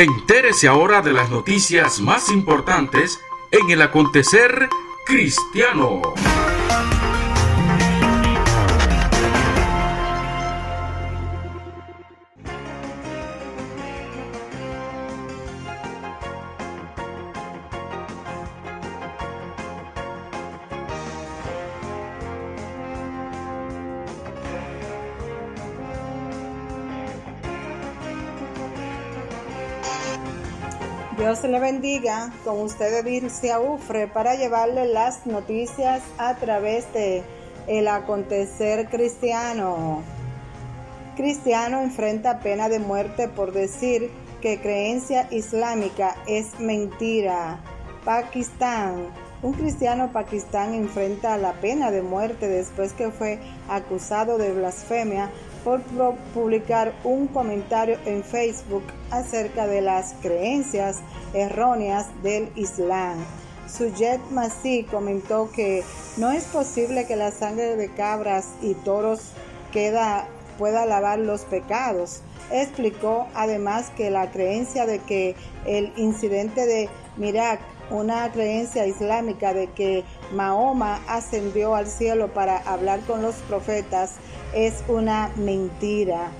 Entérese ahora de las noticias más importantes en el acontecer cristiano. Con ustedes Dircia Ufre para llevarle las noticias a través de el acontecer cristiano. Cristiano enfrenta pena de muerte por decir que creencia islámica es mentira. Pakistán. Un cristiano pakistán enfrenta la pena de muerte después que fue acusado de blasfemia por publicar un comentario en Facebook acerca de las creencias erróneas del Islam. Sujet Masih comentó que no es posible que la sangre de cabras y toros pueda lavar los pecados. Explicó además que la creencia de que el incidente de Mirak, una creencia islámica de que Mahoma ascendió al cielo para hablar con los profetas, es una mentira.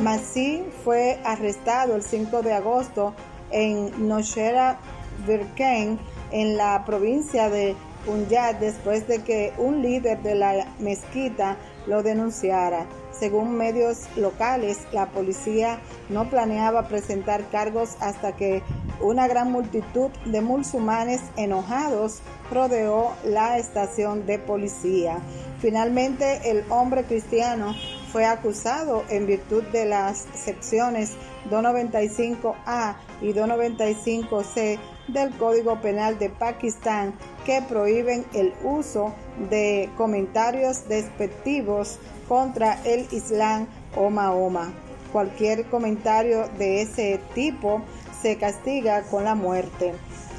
Masih fue arrestado el 5 de agosto en Noshera Birken, en la provincia de Punjab, después de que un líder de la mezquita lo denunciara. Según medios locales, la policía no planeaba presentar cargos hasta que una gran multitud de musulmanes enojados rodeó la estación de policía. Finalmente, el hombre cristiano fue acusado en virtud de las secciones 295A y 295C del Código Penal de Pakistán que prohíben el uso de comentarios despectivos contra el Islam o Mahoma. Cualquier comentario de ese tipo se castiga con la muerte.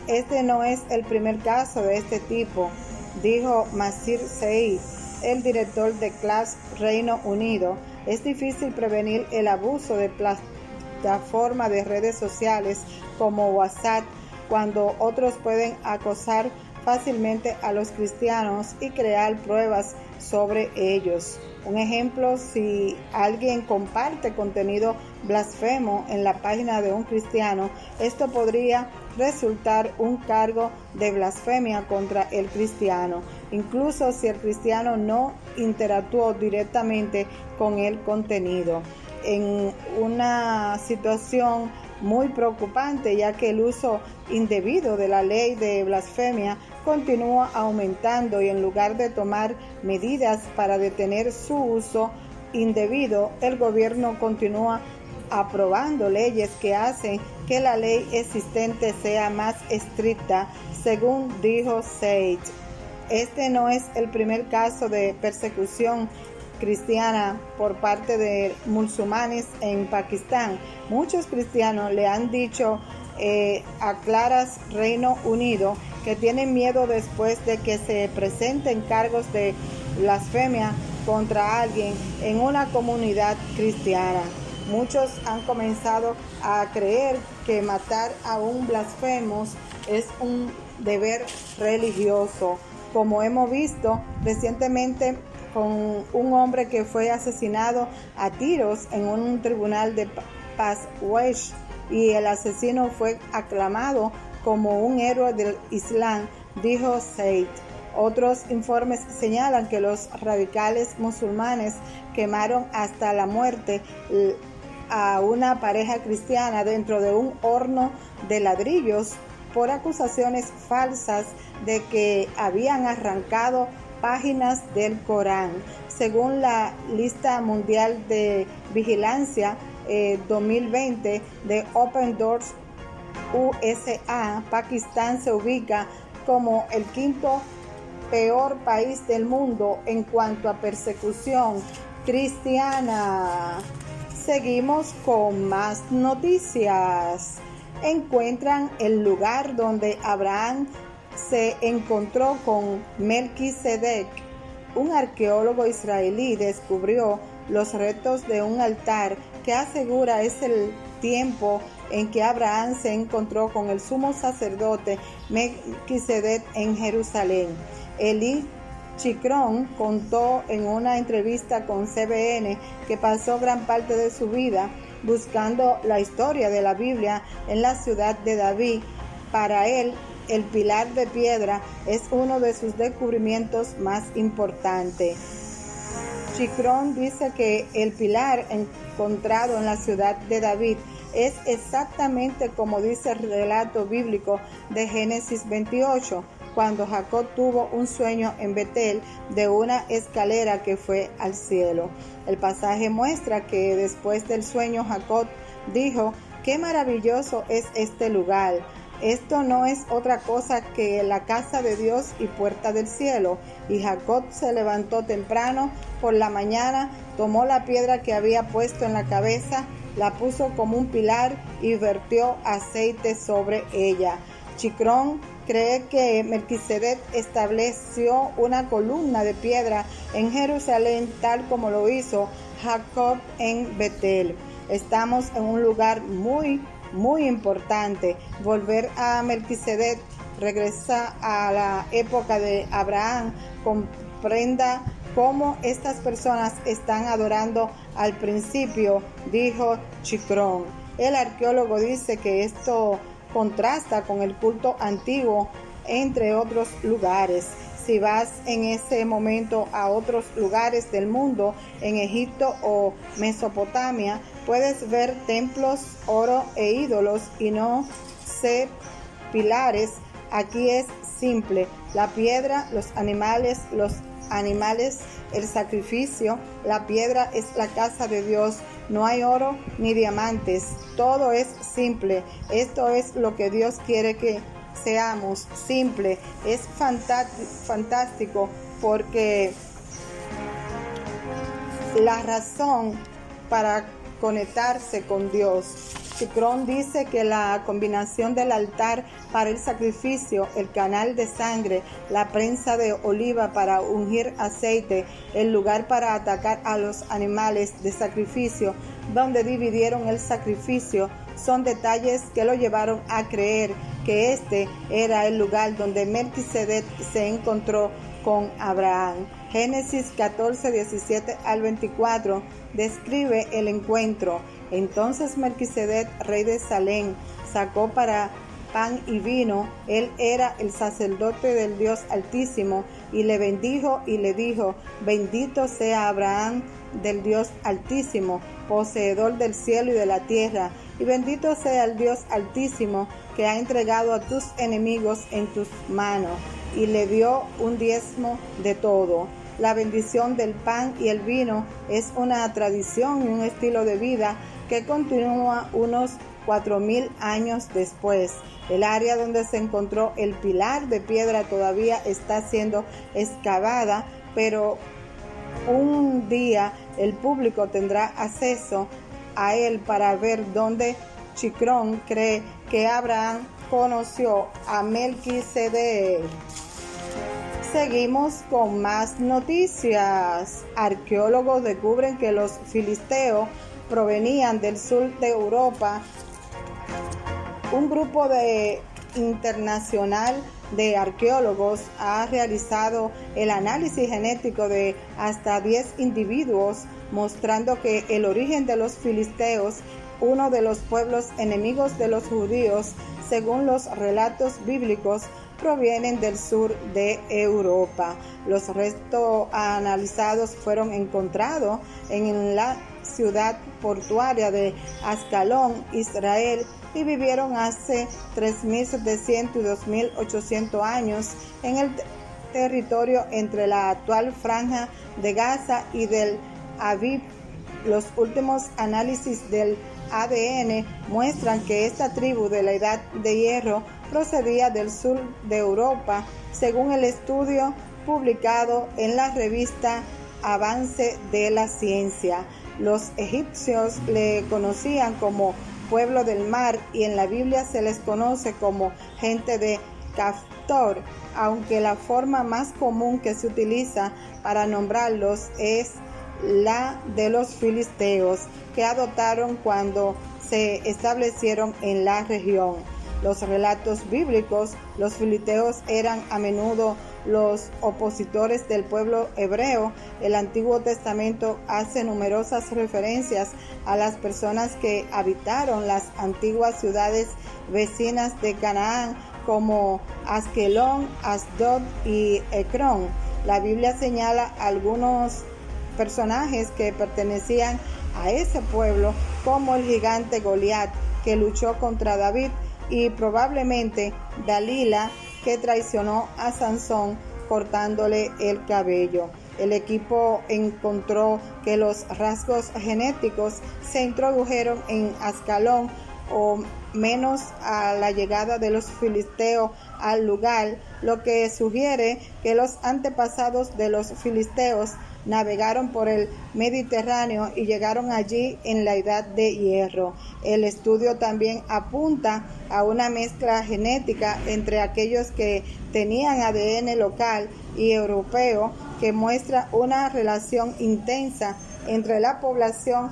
Este no es el primer caso de este tipo, dijo Masir Seid el director de Class Reino Unido, es difícil prevenir el abuso de plataformas de redes sociales como WhatsApp cuando otros pueden acosar fácilmente a los cristianos y crear pruebas sobre ellos. Un ejemplo, si alguien comparte contenido blasfemo en la página de un cristiano, esto podría resultar un cargo de blasfemia contra el cristiano, incluso si el cristiano no interactuó directamente con el contenido. En una situación muy preocupante ya que el uso indebido de la ley de blasfemia continúa aumentando y en lugar de tomar medidas para detener su uso indebido, el gobierno continúa aprobando leyes que hacen que la ley existente sea más estricta, según dijo Sage. Este no es el primer caso de persecución cristiana por parte de musulmanes en Pakistán. Muchos cristianos le han dicho eh, a Claras Reino Unido que tienen miedo después de que se presenten cargos de blasfemia contra alguien en una comunidad cristiana. Muchos han comenzado a creer que matar a un blasfemo es un deber religioso. Como hemos visto recientemente con un hombre que fue asesinado a tiros en un tribunal de Paswesh y el asesino fue aclamado como un héroe del Islam, dijo Said. Otros informes señalan que los radicales musulmanes quemaron hasta la muerte a una pareja cristiana dentro de un horno de ladrillos por acusaciones falsas de que habían arrancado páginas del Corán. Según la lista mundial de vigilancia 2020 eh, de Open Doors USA, Pakistán se ubica como el quinto peor país del mundo en cuanto a persecución cristiana. Seguimos con más noticias. Encuentran el lugar donde Abraham se encontró con Melquisedec. Un arqueólogo israelí descubrió los restos de un altar que asegura es el tiempo en que Abraham se encontró con el sumo sacerdote Melquisedec en Jerusalén. Eli Chicrón contó en una entrevista con CBN que pasó gran parte de su vida buscando la historia de la Biblia en la ciudad de David. Para él, el pilar de piedra es uno de sus descubrimientos más importantes. Chicrón dice que el pilar encontrado en la ciudad de David es exactamente como dice el relato bíblico de Génesis 28, cuando Jacob tuvo un sueño en Betel de una escalera que fue al cielo. El pasaje muestra que después del sueño Jacob dijo, qué maravilloso es este lugar. Esto no es otra cosa que la casa de Dios y puerta del cielo. Y Jacob se levantó temprano por la mañana, tomó la piedra que había puesto en la cabeza, la puso como un pilar y vertió aceite sobre ella. Chicrón cree que Melquisedec estableció una columna de piedra en Jerusalén tal como lo hizo Jacob en Betel. Estamos en un lugar muy, muy importante. Volver a Melquisedec regresa a la época de Abraham, comprenda cómo estas personas están adorando al principio, dijo Chicrón. El arqueólogo dice que esto contrasta con el culto antiguo, entre otros lugares. Si vas en ese momento a otros lugares del mundo, en Egipto o Mesopotamia, puedes ver templos, oro e ídolos y no ser pilares. Aquí es simple, la piedra, los animales, los animales, el sacrificio, la piedra es la casa de Dios, no hay oro ni diamantes, todo es simple. Esto es lo que Dios quiere que seamos, simple. Es fantástico porque la razón para conectarse con Dios Chicrón dice que la combinación del altar para el sacrificio, el canal de sangre, la prensa de oliva para ungir aceite, el lugar para atacar a los animales de sacrificio, donde dividieron el sacrificio, son detalles que lo llevaron a creer que este era el lugar donde Melquisedec se encontró con Abraham. Génesis 14, 17 al 24 describe el encuentro. Entonces Melquisedec, rey de Salem, sacó para pan y vino. Él era el sacerdote del Dios Altísimo y le bendijo y le dijo, bendito sea Abraham del Dios Altísimo, poseedor del cielo y de la tierra, y bendito sea el Dios Altísimo que ha entregado a tus enemigos en tus manos, y le dio un diezmo de todo. La bendición del pan y el vino es una tradición y un estilo de vida que continúa unos 4.000 años después. El área donde se encontró el pilar de piedra todavía está siendo excavada, pero un día el público tendrá acceso a él para ver dónde Chicrón cree que Abraham conoció a Melquisedec. Seguimos con más noticias. Arqueólogos descubren que los filisteos provenían del sur de Europa. Un grupo de internacional de arqueólogos ha realizado el análisis genético de hasta 10 individuos, mostrando que el origen de los filisteos, uno de los pueblos enemigos de los judíos, según los relatos bíblicos, provienen del sur de Europa. Los restos analizados fueron encontrados en la ciudad portuaria de Ascalón, Israel, y vivieron hace 3.700 y 2.800 años en el territorio entre la actual franja de Gaza y del Aviv. Los últimos análisis del ADN muestran que esta tribu de la Edad de Hierro procedía del sur de Europa, según el estudio publicado en la revista Avance de la Ciencia. Los egipcios le conocían como pueblo del mar y en la Biblia se les conoce como gente de Caftor, aunque la forma más común que se utiliza para nombrarlos es la de los filisteos que adoptaron cuando se establecieron en la región. Los relatos bíblicos, los filisteos eran a menudo los opositores del pueblo hebreo. El Antiguo Testamento hace numerosas referencias a las personas que habitaron las antiguas ciudades vecinas de Canaán como Askelón, Asdod y Ecrón. La Biblia señala algunos personajes que pertenecían a ese pueblo como el gigante Goliat que luchó contra David y probablemente Dalila que traicionó a Sansón cortándole el cabello. El equipo encontró que los rasgos genéticos se introdujeron en Ascalón o menos a la llegada de los filisteos al lugar, lo que sugiere que los antepasados de los filisteos navegaron por el Mediterráneo y llegaron allí en la edad de hierro. El estudio también apunta a una mezcla genética entre aquellos que tenían ADN local y europeo que muestra una relación intensa entre la población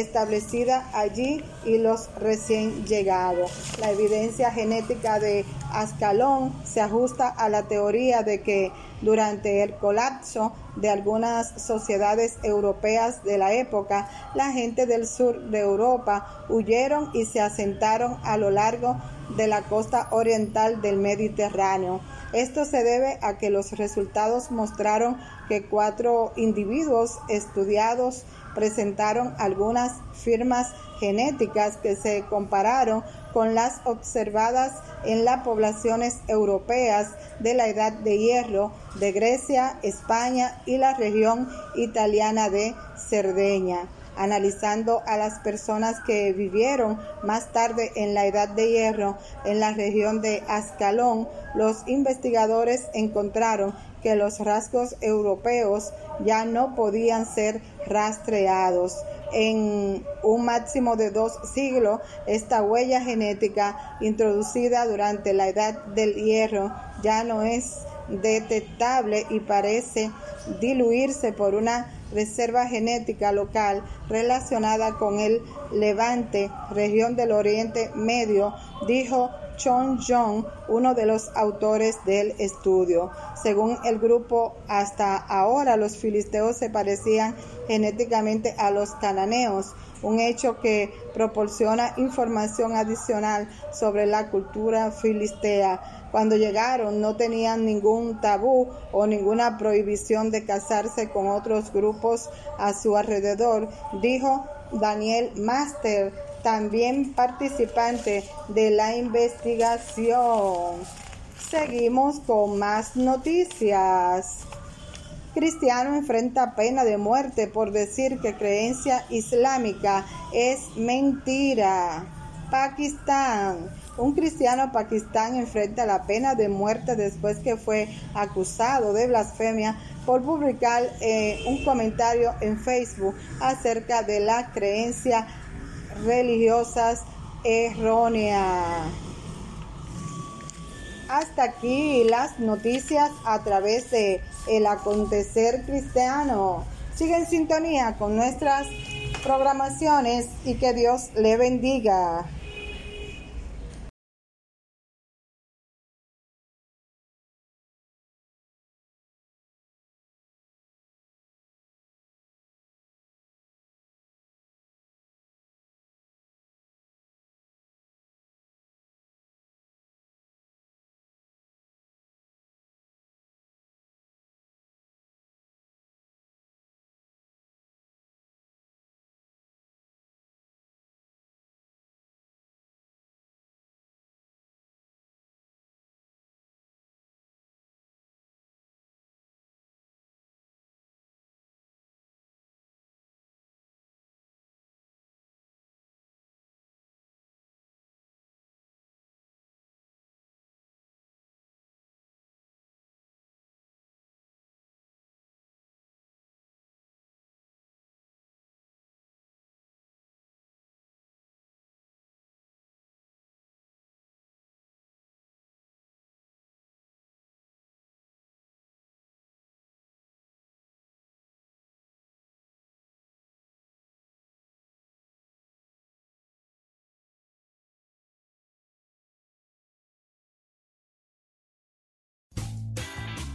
establecida allí y los recién llegados. La evidencia genética de Ascalón se ajusta a la teoría de que durante el colapso de algunas sociedades europeas de la época, la gente del sur de Europa huyeron y se asentaron a lo largo de la costa oriental del Mediterráneo. Esto se debe a que los resultados mostraron que cuatro individuos estudiados presentaron algunas firmas genéticas que se compararon con las observadas en las poblaciones europeas de la Edad de Hierro de Grecia, España y la región italiana de Cerdeña. Analizando a las personas que vivieron más tarde en la Edad de Hierro en la región de Ascalón, los investigadores encontraron que los rasgos europeos ya no podían ser rastreados. En un máximo de dos siglos, esta huella genética introducida durante la edad del hierro ya no es detectable y parece diluirse por una reserva genética local relacionada con el Levante, región del Oriente Medio, dijo Chong Jong, uno de los autores del estudio. Según el grupo, hasta ahora los filisteos se parecían genéticamente a los cananeos, un hecho que proporciona información adicional sobre la cultura filistea. Cuando llegaron no tenían ningún tabú o ninguna prohibición de casarse con otros grupos a su alrededor, dijo Daniel Master, también participante de la investigación. Seguimos con más noticias. Cristiano enfrenta pena de muerte por decir que creencia islámica es mentira. Pakistán. Un cristiano pakistán enfrenta la pena de muerte después que fue acusado de blasfemia por publicar eh, un comentario en Facebook acerca de la creencia religiosas erróneas. Hasta aquí las noticias a través de El Acontecer Cristiano. Sigue en sintonía con nuestras programaciones y que Dios le bendiga.